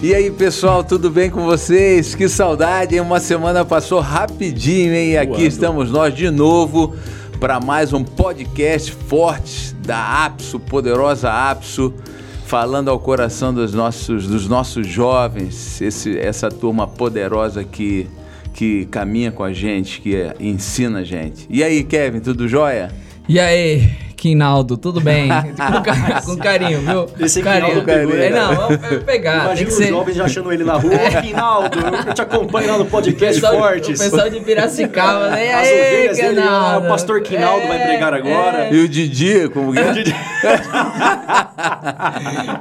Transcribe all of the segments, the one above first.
E aí, pessoal, tudo bem com vocês? Que saudade, hein? Uma semana passou rapidinho, hein? E aqui Voando. estamos nós de novo para mais um podcast forte da Apso, poderosa Apso, falando ao coração dos nossos, dos nossos jovens, esse, essa turma poderosa que, que caminha com a gente, que é- ensina a gente. E aí, Kevin, tudo jóia? E aí, Quinaldo, tudo bem? com, com carinho, viu? Esse carinho. Quinaldo É, não, vamos pe- pegar. Imagina os ser... jovens já achando ele na rua. Ô, Quinaldo, eu te acompanho lá no O podcast pessoal, Fortes. o pessoal de Piracicaba, né? As aí, ovelhas dele, Quinaldo? o pastor Quinaldo vai pregar agora. É, E o Didi, como que é?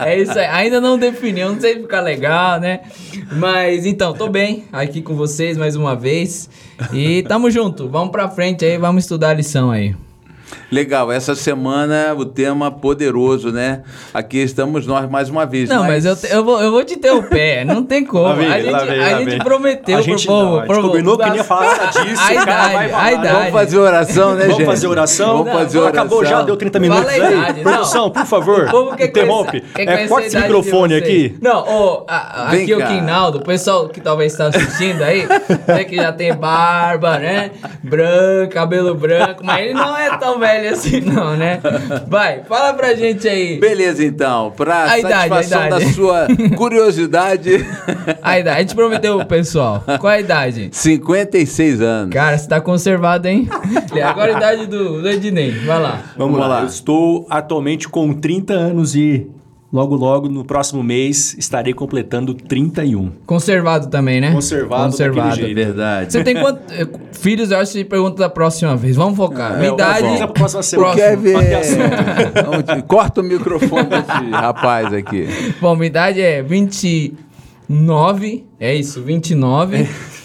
é isso aí. Ainda não definiu, não sei se ficar legal, né? Mas então, tô bem aqui com vocês mais uma vez. E tamo junto. Vamos pra frente aí, vamos estudar a lição aí. Legal, essa semana o tema poderoso, né? Aqui estamos nós mais uma vez. Não, mas eu, te- eu, vou, eu vou te ter o pé, não tem como. Lá vem, a gente, lá vem, a lá gente vem. prometeu A gente pro povo. não, a gente pro- combinou que ia falar disso, A o cara vai idade, falar. a idade. Vamos fazer oração, né, Vamos gente? fazer oração? Vamos fazer oração. Acabou já, deu 30 minutos Fala a aí. idade, Produção, por favor, O interrompe. É, conhecer corta esse idade microfone aqui. Não, ô, a- aqui o cá. Quinaldo, o pessoal que talvez está assistindo aí, né, que já tem barba, né? Branco, cabelo branco, mas ele não é tão velho assim, não, né? Vai, fala pra gente aí. Beleza, então. Para A idade, satisfação a idade. da sua curiosidade, A idade, a gente prometeu pro pessoal. Qual é a idade? 56 anos. Cara, você tá conservado, hein? Agora a idade do, do Ednei, vai lá. Vamos, Vamos lá. lá. Eu estou atualmente com 30 anos e logo, logo, no próximo mês, estarei completando 31. Conservado também, né? Conservado Conservado. É jeito. verdade. Você tem quantos eh, filhos? Eu acho que pergunta da próxima vez. Vamos focar. Minha É, idade. pra próxima semana. É... Vamos te- Corta o microfone desse rapaz aqui. Bom, minha idade é 29. É isso, 29.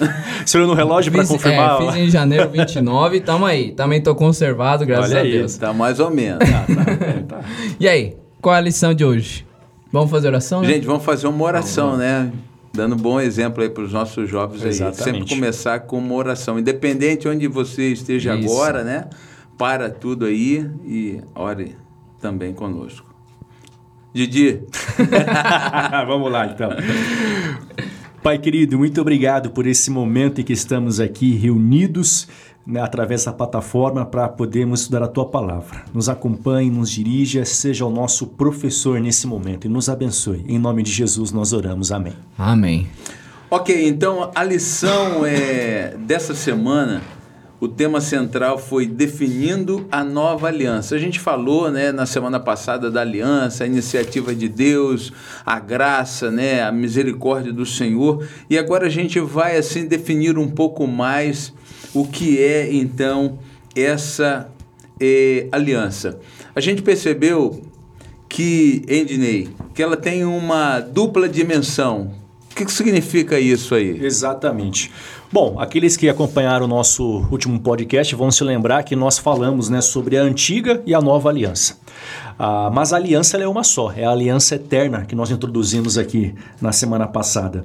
Você olhou no relógio para Fiz- confirmar? É, fiz em janeiro 29. Tamo aí. Também tô conservado, graças Olha a aí. Deus. Tá mais ou menos. Tá. E aí, qual é a lição de hoje? Vamos fazer oração? né? Gente, vamos fazer uma oração, né? Dando um bom exemplo aí para os nossos jovens aí. Exatamente. Sempre começar com uma oração. Independente onde você esteja Isso. agora, né? Para tudo aí e ore também conosco. Didi, Vamos lá, então. Pai querido, muito obrigado por esse momento em que estamos aqui reunidos né, através da plataforma para podermos estudar a tua palavra. Nos acompanhe, nos dirija, seja o nosso professor nesse momento e nos abençoe. Em nome de Jesus nós oramos. Amém. Amém. Ok, então a lição é, dessa semana, o tema central foi definindo a nova aliança. A gente falou né, na semana passada da aliança, a iniciativa de Deus, a graça, né, a misericórdia do Senhor, e agora a gente vai assim definir um pouco mais o que é então essa eh, aliança. A gente percebeu que, Endney, que ela tem uma dupla dimensão. O que, que significa isso aí? Exatamente. Bom, aqueles que acompanharam o nosso último podcast vão se lembrar que nós falamos né, sobre a antiga e a nova aliança. Ah, mas a aliança é uma só, é a aliança eterna que nós introduzimos aqui na semana passada.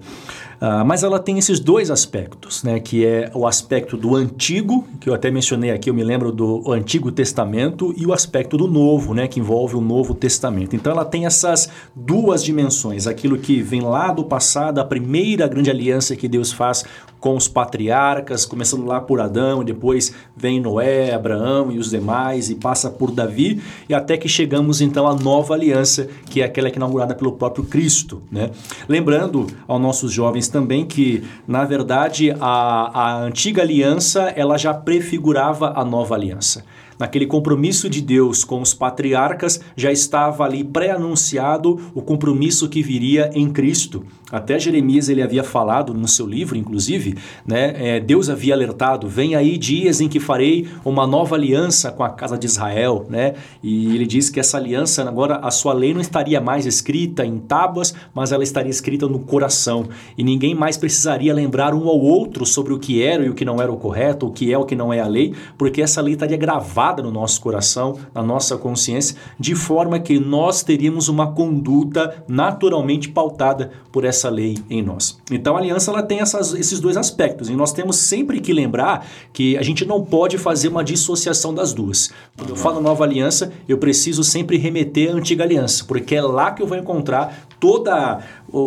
Ah, mas ela tem esses dois aspectos, né, que é o aspecto do antigo, que eu até mencionei aqui, eu me lembro do Antigo Testamento, e o aspecto do novo, né, que envolve o Novo Testamento. Então ela tem essas duas dimensões, aquilo que vem lá do passado, a primeira grande aliança que Deus faz com os patriarcas, começando lá por Adão, e depois vem Noé, Abraão e os demais, e passa por Davi, e até que chegamos então à nova aliança, que é aquela que é inaugurada pelo próprio Cristo. Né? Lembrando aos nossos jovens também que, na verdade, a, a antiga aliança ela já prefigurava a nova aliança. Naquele compromisso de Deus com os patriarcas, já estava ali pré-anunciado o compromisso que viria em Cristo. Até Jeremias ele havia falado no seu livro, inclusive, né? é, Deus havia alertado: vem aí dias em que farei uma nova aliança com a casa de Israel, né? E ele diz que essa aliança agora a sua lei não estaria mais escrita em tábuas, mas ela estaria escrita no coração. E ninguém mais precisaria lembrar um ao outro sobre o que era e o que não era o correto, o que é o que não é a lei, porque essa lei estaria gravada gravada no nosso coração, na nossa consciência, de forma que nós teríamos uma conduta naturalmente pautada por essa lei em nós. Então a aliança ela tem essas, esses dois aspectos e nós temos sempre que lembrar que a gente não pode fazer uma dissociação das duas. Quando eu falo nova aliança, eu preciso sempre remeter à antiga aliança, porque é lá que eu vou encontrar toda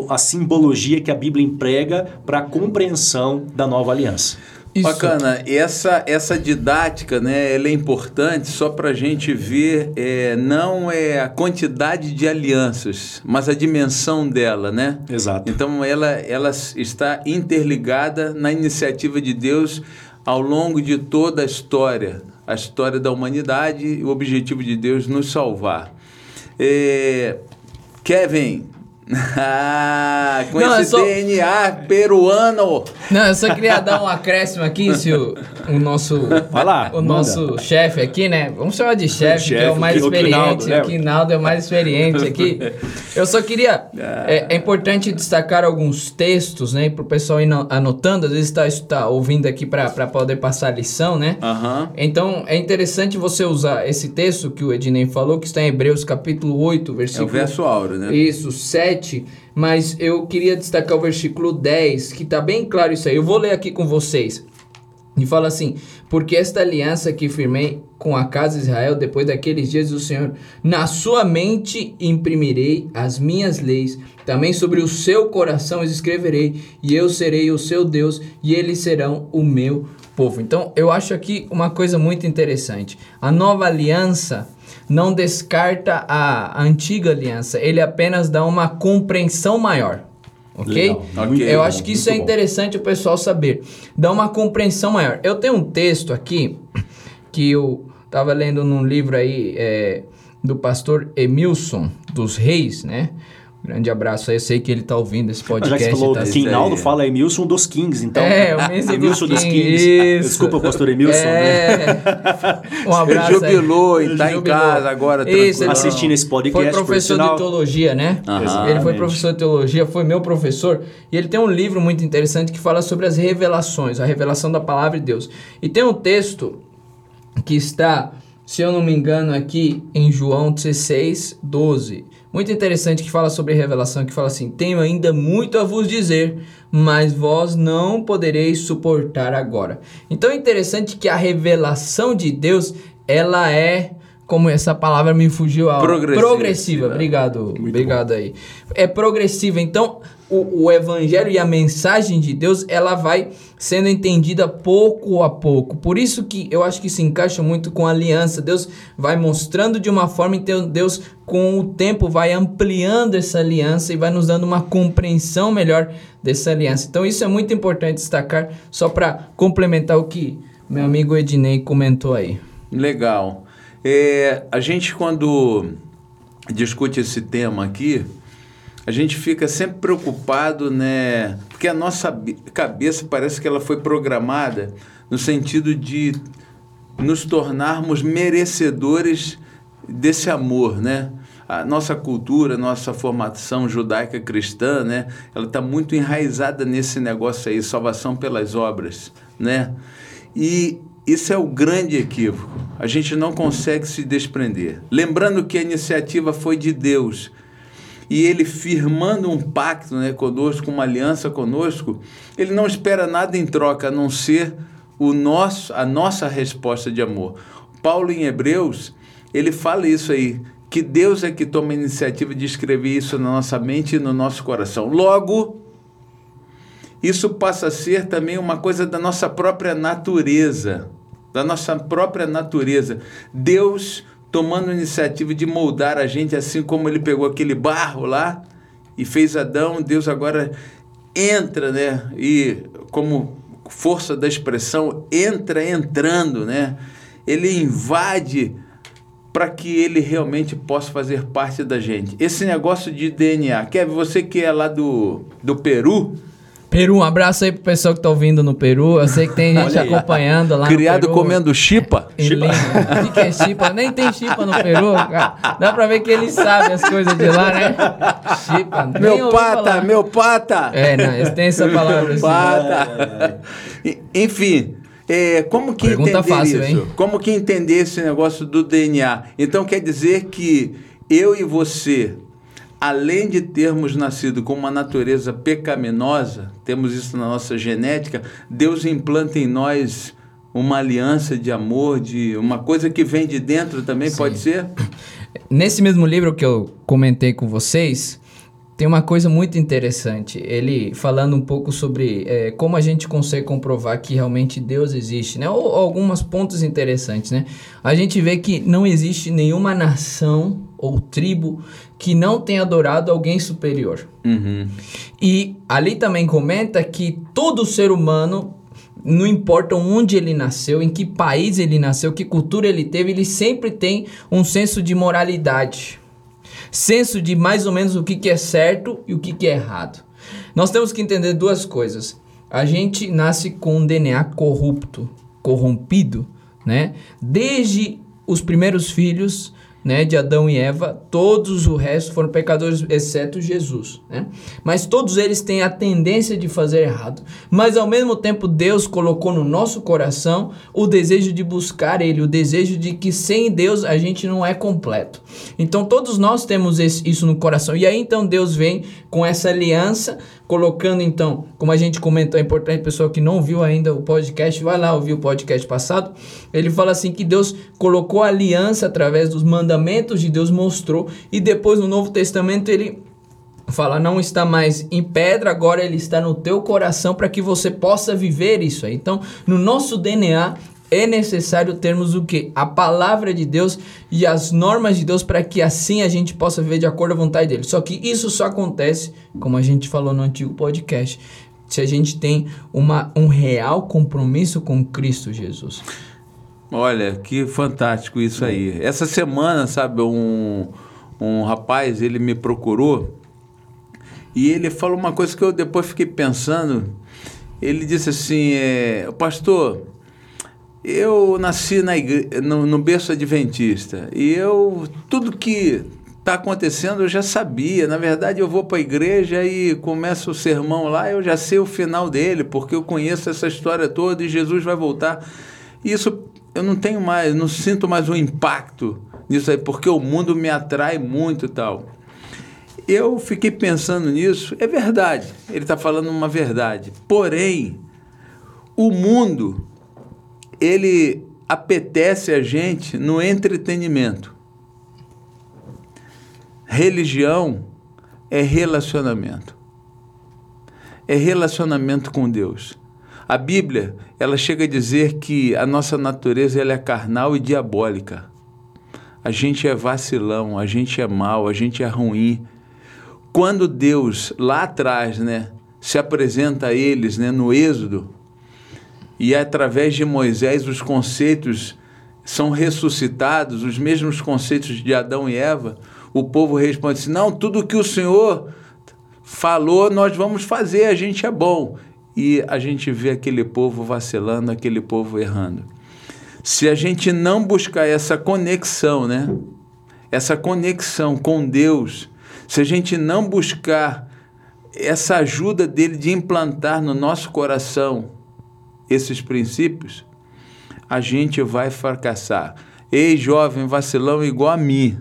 a simbologia que a Bíblia emprega para a compreensão da nova aliança. Isso. Bacana. Essa, essa didática, né, ela é importante só para a gente ver, é, não é a quantidade de alianças, mas a dimensão dela, né? Exato. Então, ela, ela está interligada na iniciativa de Deus ao longo de toda a história, a história da humanidade e o objetivo de Deus nos salvar. É, Kevin, ah, com não, esse só... DNA peruano. Não, eu só queria dar um acréscimo aqui, se o, o nosso, Vai lá, o nosso chefe aqui, né? Vamos chamar de chefe, que é o mais experiente. O Quinaldo é o mais experiente aqui. Eu só queria. É, é importante destacar alguns textos, né? Para o pessoal ir anotando, às vezes está tá ouvindo aqui para poder passar a lição, né? Uhum. Então é interessante você usar esse texto que o Ednei falou, que está em Hebreus capítulo 8, versículo. É o verso áureo, né? Isso, 7 7, mas eu queria destacar o versículo 10, que está bem claro isso aí. Eu vou ler aqui com vocês. E fala assim: Porque esta aliança que firmei com a casa de Israel depois daqueles dias do Senhor, na sua mente imprimirei as minhas leis, também sobre o seu coração as escreverei, e eu serei o seu Deus, e eles serão o meu povo. Então, eu acho aqui uma coisa muito interessante. A nova aliança não descarta a antiga aliança, ele apenas dá uma compreensão maior. Ok? okay eu acho que isso é interessante o pessoal saber. Dá uma compreensão maior. Eu tenho um texto aqui que eu estava lendo num livro aí é, do pastor Emilson dos Reis, né? Grande abraço aí, eu sei que ele tá ouvindo esse podcast. Já que você falou tá... Quinaldo, fala Emilson dos Kings, então. É, o Emilson, Emilson dos, Kings. Kings. Desculpa, pastor Emilson. É. Né? Um abraço ele jubilou aí. e tá jubilou. em casa agora, Isso, ele assistindo esse podcast. Foi professor de teologia, né? ele foi professor de teologia, foi meu professor. E ele tem um livro muito interessante que fala sobre as revelações, a revelação da palavra de Deus. E tem um texto que está, se eu não me engano, aqui em João 16, 12 muito interessante que fala sobre revelação, que fala assim: Tenho ainda muito a vos dizer, mas vós não podereis suportar agora. Então é interessante que a revelação de Deus, ela é como essa palavra me fugiu a progressiva. progressiva. Obrigado, Muito obrigado bom. aí. É progressiva. Então, o, o evangelho e a mensagem de Deus, ela vai sendo entendida pouco a pouco. Por isso que eu acho que se encaixa muito com a aliança. Deus vai mostrando de uma forma, então Deus com o tempo vai ampliando essa aliança e vai nos dando uma compreensão melhor dessa aliança. Então isso é muito importante destacar, só para complementar o que meu amigo Ednei comentou aí. Legal. É, a gente quando discute esse tema aqui, a gente fica sempre preocupado, né? Porque a nossa cabeça parece que ela foi programada no sentido de nos tornarmos merecedores desse amor, né? A nossa cultura, nossa formação judaica cristã, né? Ela está muito enraizada nesse negócio aí, salvação pelas obras, né? E isso é o grande equívoco. A gente não consegue se desprender. Lembrando que a iniciativa foi de Deus e ele firmando um pacto né, conosco, uma aliança conosco, ele não espera nada em troca a não ser o nosso, a nossa resposta de amor. Paulo em Hebreus, ele fala isso aí, que Deus é que toma a iniciativa de escrever isso na nossa mente e no nosso coração. Logo, isso passa a ser também uma coisa da nossa própria natureza, da nossa própria natureza. Deus tomando a iniciativa de moldar a gente, assim como ele pegou aquele barro lá e fez Adão, Deus agora entra, né? E como força da expressão, entra entrando, né? Ele invade para que ele realmente possa fazer parte da gente. Esse negócio de DNA, Kevin, você que é lá do, do Peru, Peru, um abraço aí pro pessoal que tá ouvindo no Peru. Eu sei que tem gente acompanhando lá Criado comendo chipa? Chipa. O que, é chipa? Nem tem chipa no Peru, cara. Dá pra ver que eles sabem as coisas de lá, né? Chipa. Meu pata, falar. meu pata. É, não, eles têm essa palavra. Assim. Pata. Enfim, É, como que Pergunta entender fácil, isso? hein? Como que entender esse negócio do DNA? Então quer dizer que eu e você, além de termos nascido com uma natureza pecaminosa, temos isso na nossa genética, Deus implanta em nós uma aliança de amor, de uma coisa que vem de dentro também, pode ser? Nesse mesmo livro que eu comentei com vocês, tem uma coisa muito interessante. Ele falando um pouco sobre é, como a gente consegue comprovar que realmente Deus existe, né? Ou, ou alguns pontos interessantes, né? A gente vê que não existe nenhuma nação ou tribo que não tenha adorado alguém superior. Uhum. E ali também comenta que todo ser humano, não importa onde ele nasceu, em que país ele nasceu, que cultura ele teve, ele sempre tem um senso de moralidade. Senso de mais ou menos o que, que é certo e o que, que é errado. Nós temos que entender duas coisas. A gente nasce com um DNA corrupto, corrompido, né? Desde os primeiros filhos, né, de Adão e Eva, todos o resto foram pecadores, exceto Jesus, né? Mas todos eles têm a tendência de fazer errado. Mas ao mesmo tempo Deus colocou no nosso coração o desejo de buscar ele, o desejo de que sem Deus a gente não é completo. Então todos nós temos esse- isso no coração. E aí então Deus vem com essa aliança, colocando então, como a gente comentou, é importante pessoal que não viu ainda o podcast, vai lá ouvir o podcast passado. Ele fala assim que Deus colocou a aliança através dos mandamentos de Deus, mostrou, e depois no Novo Testamento ele fala não está mais em pedra, agora ele está no teu coração para que você possa viver isso aí. Então, no nosso DNA é necessário termos o que? A palavra de Deus e as normas de Deus para que assim a gente possa viver de acordo à vontade dele. Só que isso só acontece, como a gente falou no antigo podcast, se a gente tem uma, um real compromisso com Cristo Jesus. Olha, que fantástico isso aí. Essa semana, sabe, um, um rapaz, ele me procurou e ele falou uma coisa que eu depois fiquei pensando. Ele disse assim, é, pastor, eu nasci na no, no berço adventista e eu tudo que está acontecendo eu já sabia. Na verdade, eu vou para a igreja e começa o sermão lá, eu já sei o final dele, porque eu conheço essa história toda e Jesus vai voltar. Isso eu não tenho mais, não sinto mais o impacto nisso aí, porque o mundo me atrai muito e tal. Eu fiquei pensando nisso, é verdade, ele está falando uma verdade. Porém, o mundo, ele apetece a gente no entretenimento. Religião é relacionamento. É relacionamento com Deus. A Bíblia, ela chega a dizer que a nossa natureza ela é carnal e diabólica. A gente é vacilão, a gente é mau, a gente é ruim. Quando Deus, lá atrás, né, se apresenta a eles né, no Êxodo, e através de Moisés os conceitos são ressuscitados, os mesmos conceitos de Adão e Eva, o povo responde assim: não, tudo que o Senhor falou, nós vamos fazer, a gente é bom. E a gente vê aquele povo vacilando, aquele povo errando. Se a gente não buscar essa conexão, né? Essa conexão com Deus, se a gente não buscar essa ajuda dele de implantar no nosso coração esses princípios, a gente vai fracassar. Ei, jovem vacilão igual a mim.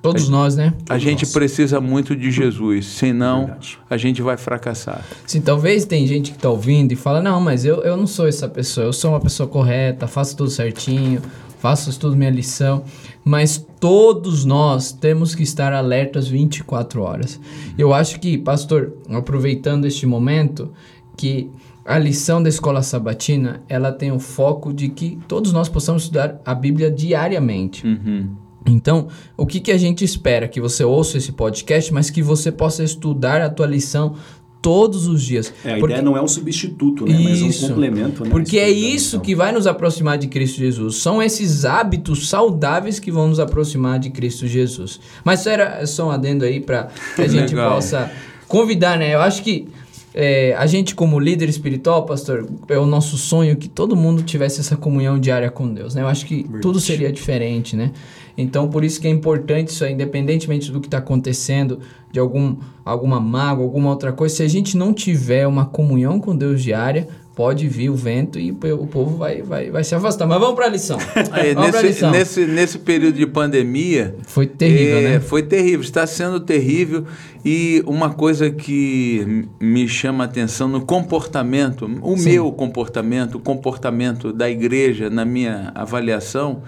Todos nós, né? A gente nós. precisa muito de Jesus, senão Verdade. a gente vai fracassar. Sim, talvez tem gente que tá ouvindo e fala, não, mas eu, eu não sou essa pessoa, eu sou uma pessoa correta, faço tudo certinho, faço tudo minha lição, mas todos nós temos que estar alertas 24 horas. Eu acho que, pastor, aproveitando este momento, que a lição da escola sabatina, ela tem o foco de que todos nós possamos estudar a Bíblia diariamente. Uhum. Então, o que, que a gente espera? Que você ouça esse podcast, mas que você possa estudar a tua lição todos os dias. É, a Porque- ideia não é um substituto, né? Mas Isso. um complemento, né? Porque é isso que vai nos aproximar de Cristo Jesus. São esses hábitos saudáveis que vão nos aproximar de Cristo Jesus. Mas isso era só um adendo aí para que a gente possa convidar, né? Eu acho que é, a gente, como líder espiritual, pastor, é o nosso sonho que todo mundo tivesse essa comunhão diária com Deus, né? Eu acho que tudo seria diferente, né? Então, por isso que é importante isso aí, independentemente do que está acontecendo, de algum, alguma mágoa, alguma outra coisa, se a gente não tiver uma comunhão com Deus diária, pode vir o vento e o povo vai, vai, vai se afastar. Mas vamos para a lição. Aí, vamos nesse, lição. nesse, nesse período de pandemia. Foi terrível, é, né? Foi terrível, está sendo terrível. E uma coisa que me chama a atenção no comportamento, o Sim. meu comportamento, o comportamento da igreja, na minha avaliação,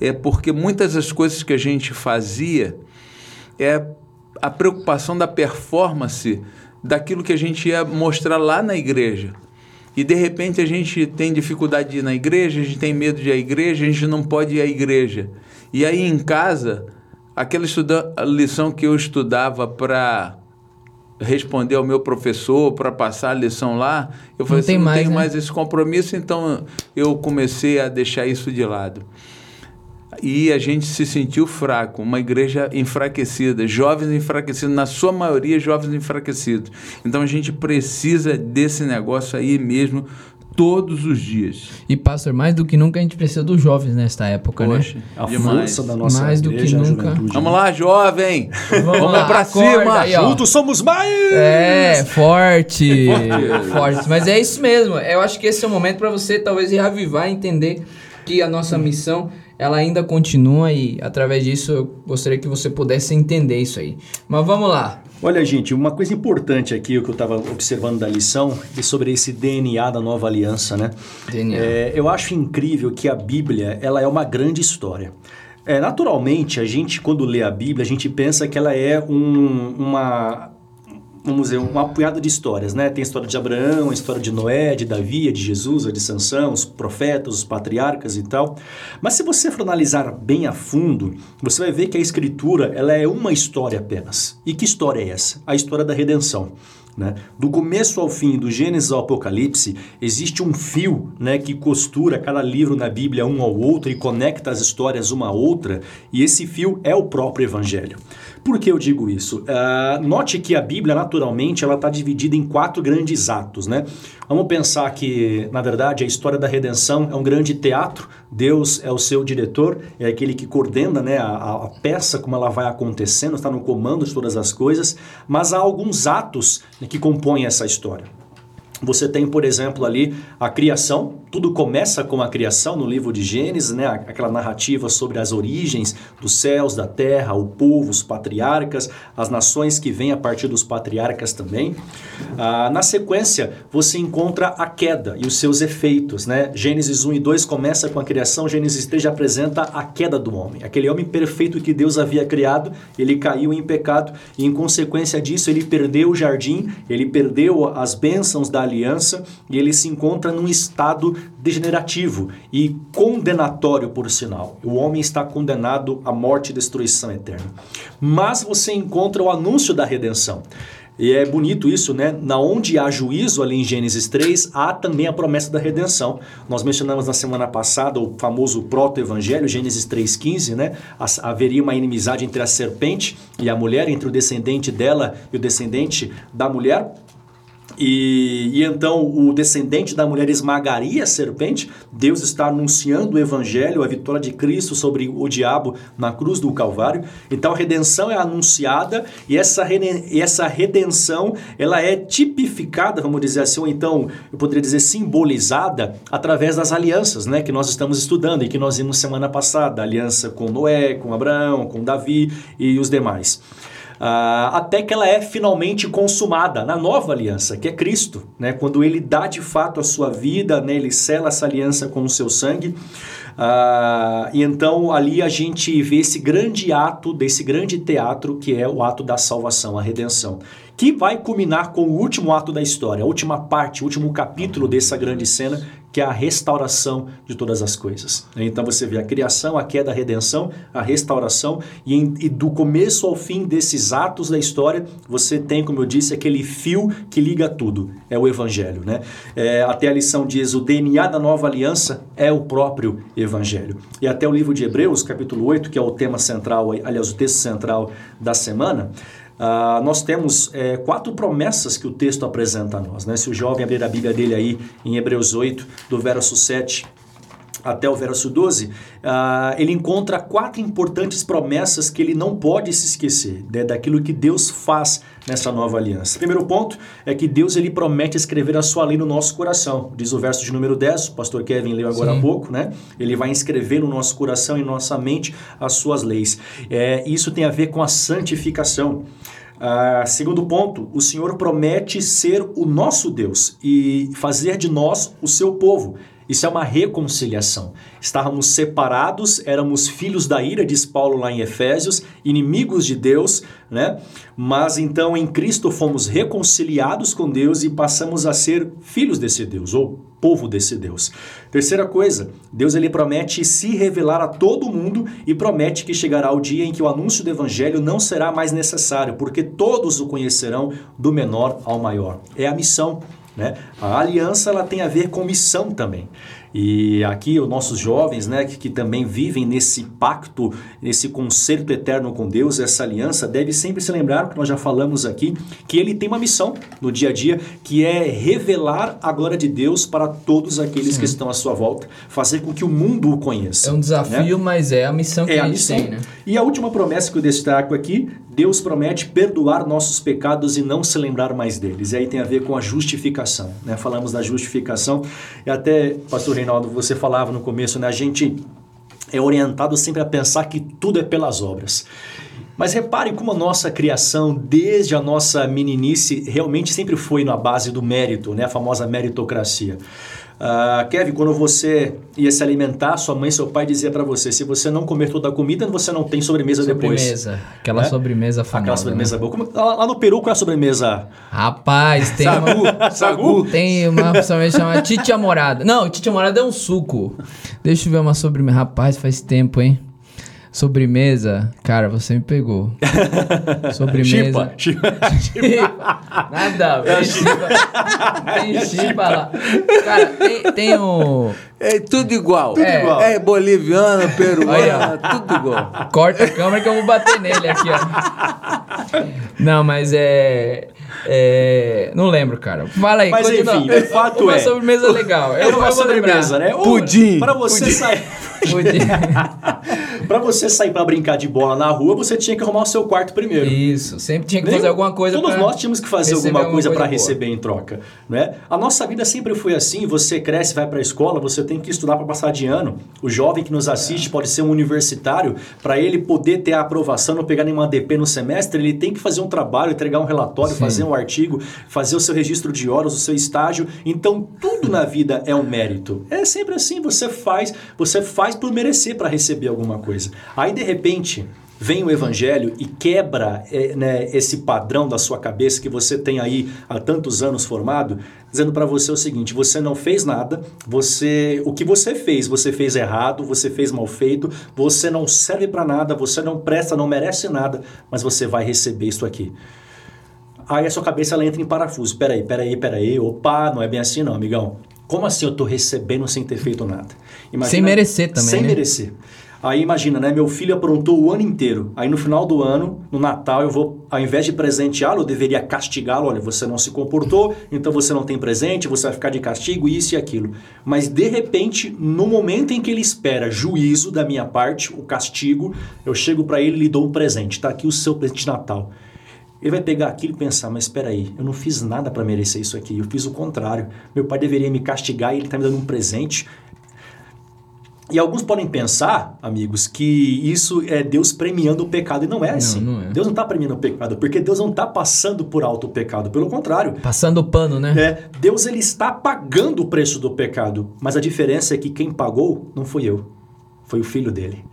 é porque muitas das coisas que a gente fazia é a preocupação da performance daquilo que a gente ia mostrar lá na igreja. E de repente a gente tem dificuldade de ir na igreja, a gente tem medo de ir à igreja, a gente não pode ir à igreja. E aí em casa, aquela estuda lição que eu estudava para responder ao meu professor, para passar a lição lá, eu falei Não tem assim, não mais, tenho né? mais esse compromisso, então eu comecei a deixar isso de lado. E a gente se sentiu fraco, uma igreja enfraquecida, jovens enfraquecidos, na sua maioria jovens enfraquecidos. Então a gente precisa desse negócio aí mesmo todos os dias. E, pastor, mais do que nunca a gente precisa dos jovens nesta época, Poxa, né? A demais. força da nossa Mais do que igreja, nunca. juventude. Vamos lá, jovem! Vamos, lá, pra cima! aí. Juntos somos mais! É, forte. Forte. forte. Mas é isso mesmo. Eu acho que esse é o momento para você talvez reavivar e entender que a nossa missão ela ainda continua e através disso eu gostaria que você pudesse entender isso aí. Mas vamos lá. Olha, gente, uma coisa importante aqui, o que eu estava observando da lição, é sobre esse DNA da nova aliança, né? DNA. É, eu acho incrível que a Bíblia, ela é uma grande história. É, naturalmente, a gente, quando lê a Bíblia, a gente pensa que ela é um, uma, vamos dizer, um apunhado de histórias, né? Tem a história de Abraão, a história de Noé, de Davi, de Jesus, de Sansão, os profetas, os patriarcas e tal. Mas se você for analisar bem a fundo, você vai ver que a escritura, ela é uma história apenas. E que história é essa? A história da redenção. Né? Do começo ao fim, do Gênesis ao Apocalipse, existe um fio né, que costura cada livro na Bíblia um ao outro e conecta as histórias uma à outra, e esse fio é o próprio Evangelho. Por que eu digo isso? Uh, note que a Bíblia, naturalmente, ela está dividida em quatro grandes atos. Né? Vamos pensar que, na verdade, a história da redenção é um grande teatro, Deus é o seu diretor, é aquele que coordena né, a, a peça, como ela vai acontecendo, está no comando de todas as coisas, mas há alguns atos que compõem essa história. Você tem, por exemplo, ali a criação, tudo começa com a criação no livro de Gênesis, né? aquela narrativa sobre as origens dos céus, da terra, o povo, os patriarcas, as nações que vêm a partir dos patriarcas também. Ah, na sequência, você encontra a queda e os seus efeitos. Né? Gênesis 1 e 2 começa com a criação, Gênesis 3 já apresenta a queda do homem. Aquele homem perfeito que Deus havia criado, ele caiu em pecado e, em consequência disso, ele perdeu o jardim, ele perdeu as bênçãos da aliança e ele se encontra num estado degenerativo e condenatório, por sinal. O homem está condenado à morte e destruição eterna. Mas você encontra o anúncio da redenção. E é bonito isso, né? Na onde há juízo ali em Gênesis 3, há também a promessa da redenção. Nós mencionamos na semana passada o famoso proto-evangelho, Gênesis 3,15, né? Haveria uma inimizade entre a serpente e a mulher, entre o descendente dela e o descendente da mulher. E, e, então o descendente da mulher esmagaria a serpente. Deus está anunciando o evangelho, a vitória de Cristo sobre o diabo na cruz do Calvário. Então a redenção é anunciada e essa, e essa redenção ela é tipificada, vamos dizer assim, ou então eu poderia dizer simbolizada através das alianças, né, que nós estamos estudando e que nós vimos semana passada, a aliança com Noé, com Abraão, com Davi e os demais. Uh, até que ela é finalmente consumada na nova aliança, que é Cristo, né? quando ele dá de fato a sua vida, né? ele sela essa aliança com o seu sangue. Uh, e então ali a gente vê esse grande ato, desse grande teatro que é o ato da salvação, a redenção, que vai culminar com o último ato da história, a última parte, o último capítulo dessa grande cena, que é a restauração de todas as coisas. Então você vê a criação, a queda, a redenção, a restauração, e, e, do começo ao fim desses atos da história, você tem, como eu disse, aquele fio que liga tudo, é o Evangelho. Né? É, até a lição diz, o DNA da nova aliança é o próprio Evangelho. E até o livro de Hebreus, capítulo 8, que é o tema central, aliás, o texto central da semana, Uh, nós temos é, quatro promessas que o texto apresenta a nós. Né? Se o jovem abrir a Bíblia dele aí em Hebreus 8, do verso 7 até o verso 12, uh, ele encontra quatro importantes promessas que ele não pode se esquecer né, daquilo que Deus faz nessa nova aliança. Primeiro ponto é que Deus ele promete escrever a sua lei no nosso coração. Diz o verso de número 10, o pastor Kevin leu agora Sim. há pouco, né? Ele vai escrever no nosso coração e nossa mente as suas leis. É, isso tem a ver com a santificação. Uh, segundo ponto, o Senhor promete ser o nosso Deus e fazer de nós o seu povo. Isso é uma reconciliação. Estávamos separados, éramos filhos da ira, diz Paulo lá em Efésios, inimigos de Deus, né? Mas então em Cristo fomos reconciliados com Deus e passamos a ser filhos desse Deus, ou povo desse Deus. Terceira coisa, Deus ele promete se revelar a todo mundo e promete que chegará o dia em que o anúncio do evangelho não será mais necessário, porque todos o conhecerão do menor ao maior. É a missão né? A aliança ela tem a ver com missão também. E aqui os nossos jovens, né, que, que, também vivem nesse pacto, nesse concerto eterno com Deus, essa aliança, deve sempre se lembrar, que nós já falamos aqui, que ele tem uma missão no dia a dia, que é revelar a glória de Deus para todos aqueles Sim. que estão à sua volta, fazer com que o mundo o conheça. É um desafio, né? mas é a missão que é a missão. tem, né? E a última promessa que eu destaco aqui, Deus promete perdoar nossos pecados e não se lembrar mais deles. E aí tem a ver com a justificação, né? Falamos da justificação, e até pastor Reinaldo, você falava no começo, né? A gente é orientado sempre a pensar que tudo é pelas obras. Mas repare como a nossa criação, desde a nossa meninice, realmente sempre foi na base do mérito, né? a famosa meritocracia. Uh, Kevin, quando você ia se alimentar, sua mãe e seu pai dizia para você: se você não comer toda a comida, você não tem sobremesa, depois. Sobremesa. Aquela é? sobremesa famosa. Aquela sobremesa né? boa. Como, lá, lá, no Peru, qual é a sobremesa? Rapaz, tem Sagu. uma. Sagu. Tem uma sobremesa chamada Tite Amorada. Não, Tite Amorada é um suco. Deixa eu ver uma sobremesa. Rapaz, faz tempo, hein? Sobremesa, cara, você me pegou. Sobremesa. Chipa. chipa. Nada, velho. Tem chipa lá. Cara, tem, tem um. É tudo igual. Tudo é, igual. É boliviano, peruano, tudo igual. Corta a câmera que eu vou bater nele aqui, ó. Não, mas é. É, não lembro, cara. Fala aí. Mas continua. enfim, o fato uma é... sobremesa legal. Eu, uma sobremesa, lembrar. né? Pudim. Para você Pudim. sair... para você sair para brincar de bola na rua, você tinha que arrumar o seu quarto primeiro. Isso, sempre tinha que fazer alguma coisa Todos nós tínhamos que fazer alguma coisa para receber em troca, né? A nossa vida sempre foi assim, você cresce, vai para a escola, você tem que estudar para passar de ano. O jovem que nos assiste é. pode ser um universitário, para ele poder ter a aprovação, não pegar nenhuma DP no semestre, ele tem que fazer um trabalho, entregar um relatório, Sim. fazer um artigo, fazer o seu registro de horas, o seu estágio. Então, tudo na vida é um mérito. É sempre assim, você faz, você faz por merecer para receber alguma coisa. Aí, de repente, vem o evangelho e quebra é, né, esse padrão da sua cabeça que você tem aí há tantos anos formado, dizendo para você o seguinte: você não fez nada, você, o que você fez, você fez errado, você fez mal feito, você não serve para nada, você não presta, não merece nada, mas você vai receber isso aqui. Aí a sua cabeça ela entra em parafuso. Peraí, peraí, peraí. Opa, não é bem assim não, amigão. Como assim eu estou recebendo sem ter feito nada? Imagina, sem merecer também. Sem né? merecer. Aí imagina, né? Meu filho aprontou o ano inteiro. Aí no final do ano, no Natal, eu vou, ao invés de presenteá-lo, eu deveria castigá-lo. Olha, você não se comportou, então você não tem presente, você vai ficar de castigo, isso e aquilo. Mas de repente, no momento em que ele espera juízo da minha parte, o castigo, eu chego para ele e lhe dou um presente. Está aqui o seu presente de Natal. Ele vai pegar aquilo e pensar, mas espera aí, eu não fiz nada para merecer isso aqui, eu fiz o contrário. Meu pai deveria me castigar e ele está me dando um presente. E alguns podem pensar, amigos, que isso é Deus premiando o pecado. E não é assim. Não, não é. Deus não está premiando o pecado, porque Deus não está passando por alto o pecado. Pelo contrário. Passando o pano, né? É, Deus ele está pagando o preço do pecado. Mas a diferença é que quem pagou não fui eu. Foi o filho dele.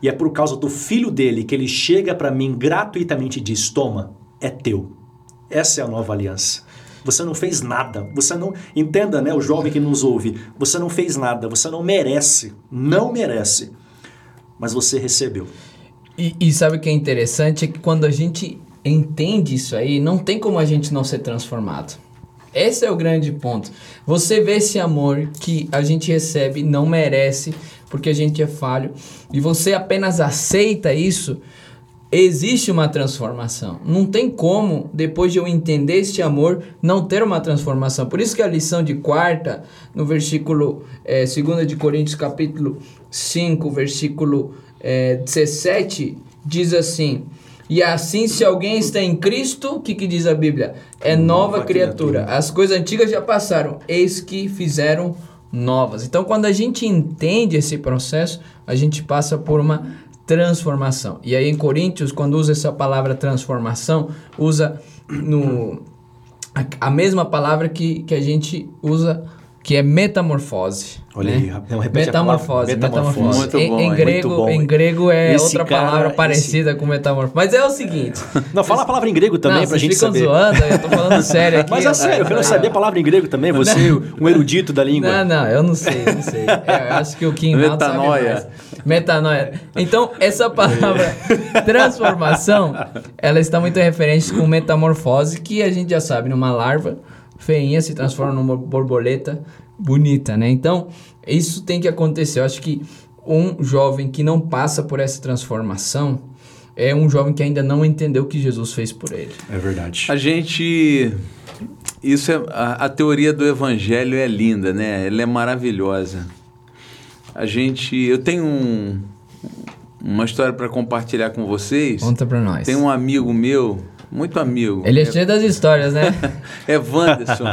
E é por causa do filho dele que ele chega para mim gratuitamente e diz: Toma, é teu. Essa é a nova aliança. Você não fez nada. Você não. Entenda, né, o jovem que nos ouve. Você não fez nada. Você não merece. Não merece. Mas você recebeu. E, e sabe o que é interessante? É que quando a gente entende isso aí, não tem como a gente não ser transformado. Esse é o grande ponto. Você vê esse amor que a gente recebe, não merece, porque a gente é falho, e você apenas aceita isso existe uma transformação. Não tem como, depois de eu entender este amor, não ter uma transformação. Por isso que a lição de quarta, no versículo é, 2 de Coríntios, capítulo 5, versículo é, 17, diz assim... E assim, se alguém está em Cristo, o que, que diz a Bíblia? É nova, nova criatura. criatura. As coisas antigas já passaram, eis que fizeram novas. Então, quando a gente entende esse processo, a gente passa por uma transformação. E aí em Coríntios, quando usa essa palavra transformação, usa no a, a mesma palavra que, que a gente usa que é metamorfose. Olha né? aí, não, metamorfose, metamorfose. metamorfose. Muito em, bom, em grego, muito bom. em grego é esse outra cara, palavra parecida esse... com metamorfose. Mas é o seguinte. Não, fala a palavra em grego também não, pra gente ficam saber. zoando, eu tô falando sério aqui. Mas é sério, eu quero saber a palavra em grego também, você, um erudito da língua. Não, não, eu não sei, não sei. É, eu acho que o Kim Metanoia. Metanoia. Então, essa palavra transformação, ela está muito referente com metamorfose, que a gente já sabe, numa larva feinha se transforma numa borboleta bonita, né? Então, isso tem que acontecer. Eu acho que um jovem que não passa por essa transformação é um jovem que ainda não entendeu o que Jesus fez por ele. É verdade. A gente. Isso é. A, a teoria do evangelho é linda, né? Ela é maravilhosa. A gente. Eu tenho um, uma história para compartilhar com vocês. Conta para nós. Tem um amigo meu, muito amigo. Ele é, é cheio das histórias, né? é Wanderson,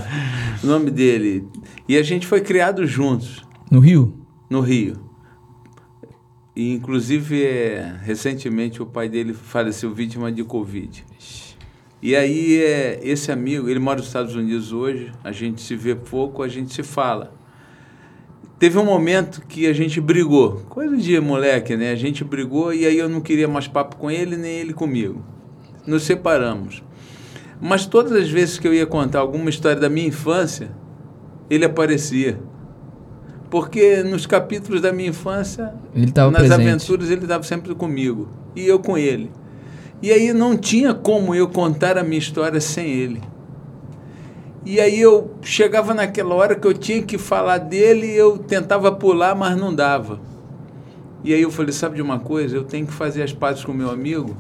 o nome dele. E a gente foi criado juntos. No Rio? No Rio. E, inclusive, é, recentemente o pai dele faleceu vítima de Covid. E aí, é, esse amigo, ele mora nos Estados Unidos hoje, a gente se vê pouco, a gente se fala. Teve um momento que a gente brigou, coisa de moleque, né? A gente brigou e aí eu não queria mais papo com ele, nem ele comigo. Nos separamos. Mas todas as vezes que eu ia contar alguma história da minha infância, ele aparecia. Porque nos capítulos da minha infância, nas presente. aventuras, ele estava sempre comigo. E eu com ele. E aí não tinha como eu contar a minha história sem ele. E aí eu chegava naquela hora que eu tinha que falar dele, eu tentava pular, mas não dava. E aí eu falei, sabe de uma coisa? Eu tenho que fazer as pazes com meu amigo,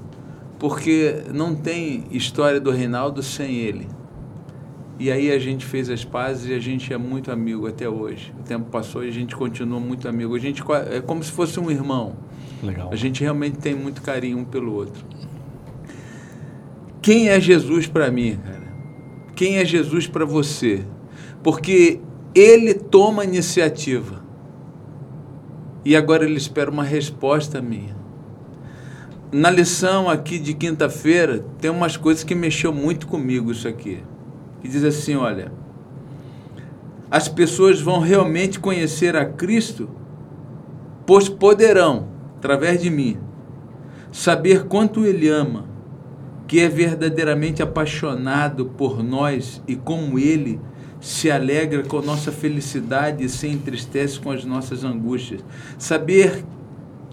porque não tem história do Reinaldo sem ele. E aí a gente fez as pazes e a gente é muito amigo até hoje. O tempo passou e a gente continua muito amigo. A gente é como se fosse um irmão. Legal. A gente realmente tem muito carinho um pelo outro. Quem é Jesus para mim, cara? Quem é Jesus para você? Porque ele toma iniciativa. E agora ele espera uma resposta minha. Na lição aqui de quinta-feira, tem umas coisas que mexeu muito comigo isso aqui que diz assim: olha, as pessoas vão realmente conhecer a Cristo, pois poderão, através de mim, saber quanto Ele ama, que é verdadeiramente apaixonado por nós e como Ele se alegra com nossa felicidade e se entristece com as nossas angústias. Saber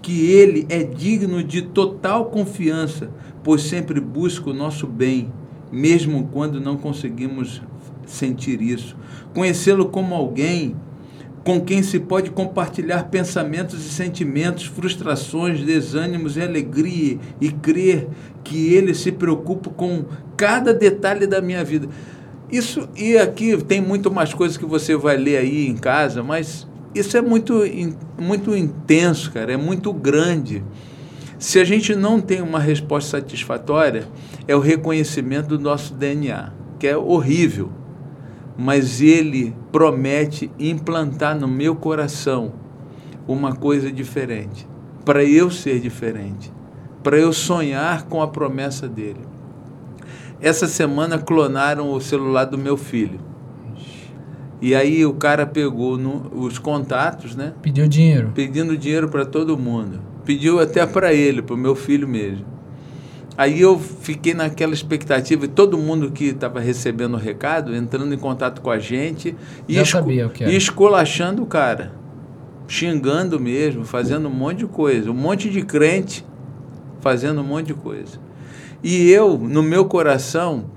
que Ele é digno de total confiança, pois sempre busca o nosso bem mesmo quando não conseguimos sentir isso. Conhecê-lo como alguém com quem se pode compartilhar pensamentos e sentimentos, frustrações, desânimos e alegria, e crer que ele se preocupa com cada detalhe da minha vida. Isso, e aqui tem muito mais coisas que você vai ler aí em casa, mas isso é muito, muito intenso, cara, é muito grande. Se a gente não tem uma resposta satisfatória, é o reconhecimento do nosso DNA, que é horrível, mas ele promete implantar no meu coração uma coisa diferente, para eu ser diferente, para eu sonhar com a promessa dele. Essa semana clonaram o celular do meu filho. E aí o cara pegou no, os contatos, né? Pediu dinheiro. Pedindo dinheiro para todo mundo pediu até para ele, para o meu filho mesmo. Aí eu fiquei naquela expectativa, e todo mundo que estava recebendo o recado, entrando em contato com a gente e, esco e esculachando o cara. Xingando mesmo, fazendo um monte de coisa. Um monte de crente fazendo um monte de coisa. E eu, no meu coração,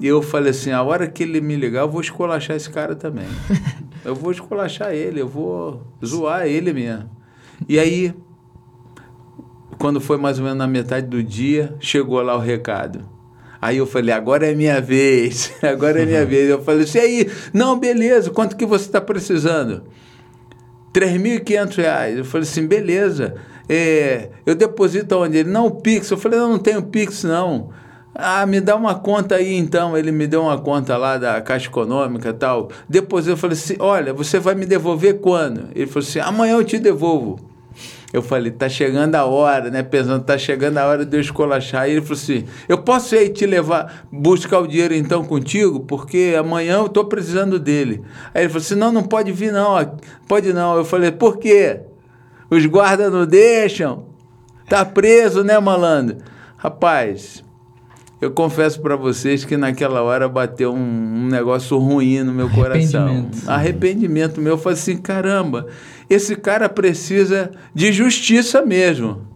eu falei assim, a hora que ele me ligar, eu vou esculachar esse cara também. eu vou esculachar ele, eu vou zoar ele mesmo. E aí quando foi mais ou menos na metade do dia, chegou lá o recado. Aí eu falei, agora é minha vez, agora é minha vez. Eu falei, e aí? Não, beleza, quanto que você está precisando? 3.500 reais. Eu falei assim, beleza. É, eu deposito onde? Ele, não, o Pix. Eu falei, não, não tenho Pix, não. Ah, me dá uma conta aí então. Ele me deu uma conta lá da Caixa Econômica e tal. Depois eu falei assim: olha, você vai me devolver quando? Ele falou assim: amanhã eu te devolvo. Eu falei, tá chegando a hora, né? Pensando, tá chegando a hora de eu escolachar. Aí ele falou assim: eu posso ir te levar, buscar o dinheiro então contigo, porque amanhã eu tô precisando dele. Aí ele falou assim: não, não pode vir não, pode não. Eu falei, por quê? Os guardas não deixam. Tá preso, né, malandro? Rapaz, eu confesso para vocês que naquela hora bateu um, um negócio ruim no meu coração. Arrependimento. Arrependimento meu. Eu falei assim: caramba, esse cara precisa de justiça mesmo.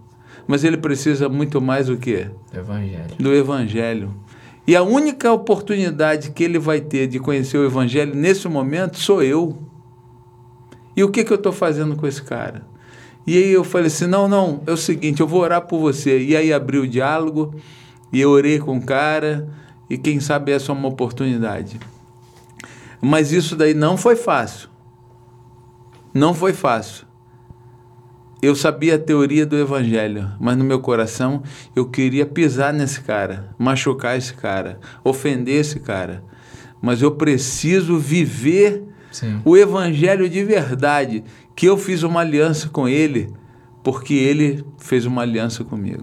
Mas ele precisa muito mais do que? Evangelho. Do Evangelho. E a única oportunidade que ele vai ter de conhecer o Evangelho nesse momento sou eu. E o que, que eu estou fazendo com esse cara? E aí eu falei assim: não, não, é o seguinte, eu vou orar por você. E aí abri o diálogo. E eu orei com o cara, e quem sabe essa é uma oportunidade. Mas isso daí não foi fácil. Não foi fácil. Eu sabia a teoria do evangelho, mas no meu coração eu queria pisar nesse cara, machucar esse cara, ofender esse cara. Mas eu preciso viver Sim. o evangelho de verdade, que eu fiz uma aliança com ele, porque ele fez uma aliança comigo.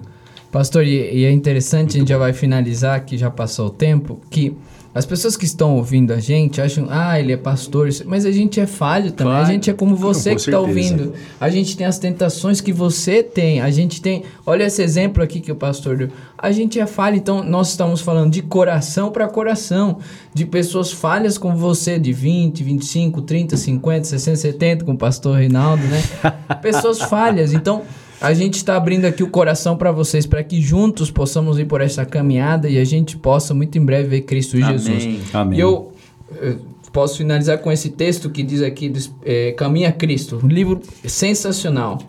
Pastor, e, é interessante, a gente já vai finalizar, que já passou o tempo, que as pessoas que estão ouvindo a gente acham, ah, ele é pastor, mas a gente é falho também. A gente é como você Não, que está ouvindo. A gente tem as tentações que você tem. A gente tem. Olha esse exemplo aqui que o pastor deu. A gente é falho, então nós estamos falando de coração para coração. De pessoas falhas como você, de 20, 25, 30, 50, 60, 70, com o pastor Reinaldo, né? pessoas falhas. Então a gente está abrindo aqui o coração para vocês, para que juntos possamos ir por essa caminhada e a gente possa muito em breve ver Cristo Amém. Jesus. Amém. E eu, eu, posso finalizar com esse texto que diz aqui: é, Caminha Cristo, um livro sensacional.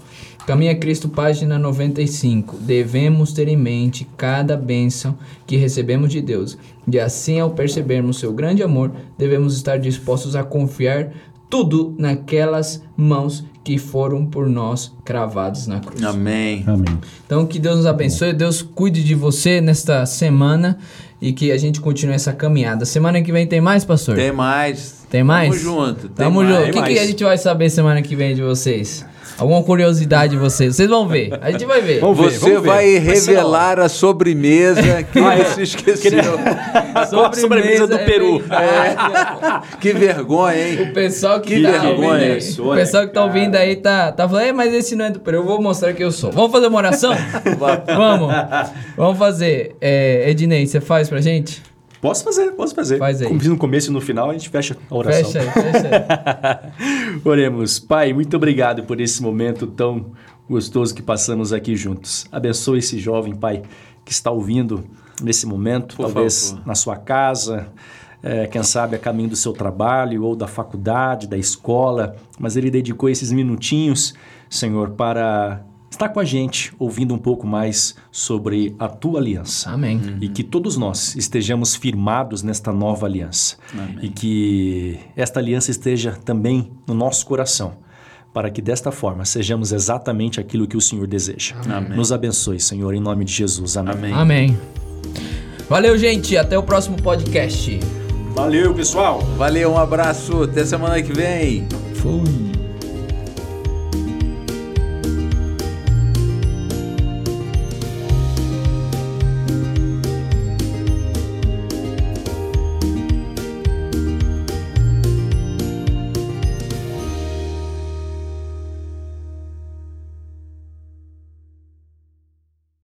Caminha Cristo, página 95. Devemos ter em mente cada bênção que recebemos de Deus. E assim, ao percebermos seu grande amor, devemos estar dispostos a confiar tudo naquelas mãos que foram por nós cravados na cruz. Amém. Amém. Então que Deus nos abençoe, Deus cuide de você nesta semana e que a gente continue essa caminhada. Semana que vem tem mais, pastor? Tem mais. Tem mais? Tamo junto. Tamo junto. O que, que a gente vai saber semana que vem de vocês? Alguma curiosidade de vocês? Vocês vão ver. A gente vai ver. Vamos ver você vamos vai ver. revelar vai a sobremesa que ah, você esqueceu. a sobremesa, sobremesa do é Peru. É. que vergonha, hein? O pessoal que, que tá vergonha. ouvindo o pessoal que tá ouvindo aí tá, tá falando, mas esse não é do Peru. Eu vou mostrar que eu sou. Vamos fazer uma oração? vamos. Vamos fazer. É, Ednei, você faz pra gente? Posso fazer, posso fazer. Faz aí. Como no começo e no final, a gente fecha a oração. Fecha aí, fecha aí. Oremos. Pai, muito obrigado por esse momento tão gostoso que passamos aqui juntos. Abençoe esse jovem, Pai, que está ouvindo nesse momento, por talvez favor. na sua casa, é, quem sabe a caminho do seu trabalho ou da faculdade, da escola, mas ele dedicou esses minutinhos, Senhor, para está com a gente, ouvindo um pouco mais sobre a tua aliança. Amém. Uhum. E que todos nós estejamos firmados nesta nova aliança. Amém. E que esta aliança esteja também no nosso coração, para que desta forma sejamos exatamente aquilo que o Senhor deseja. Amém. Nos abençoe, Senhor, em nome de Jesus. Amém. Amém. Amém. Valeu, gente. Até o próximo podcast. Valeu, pessoal. Valeu, um abraço. Até semana que vem. Fui.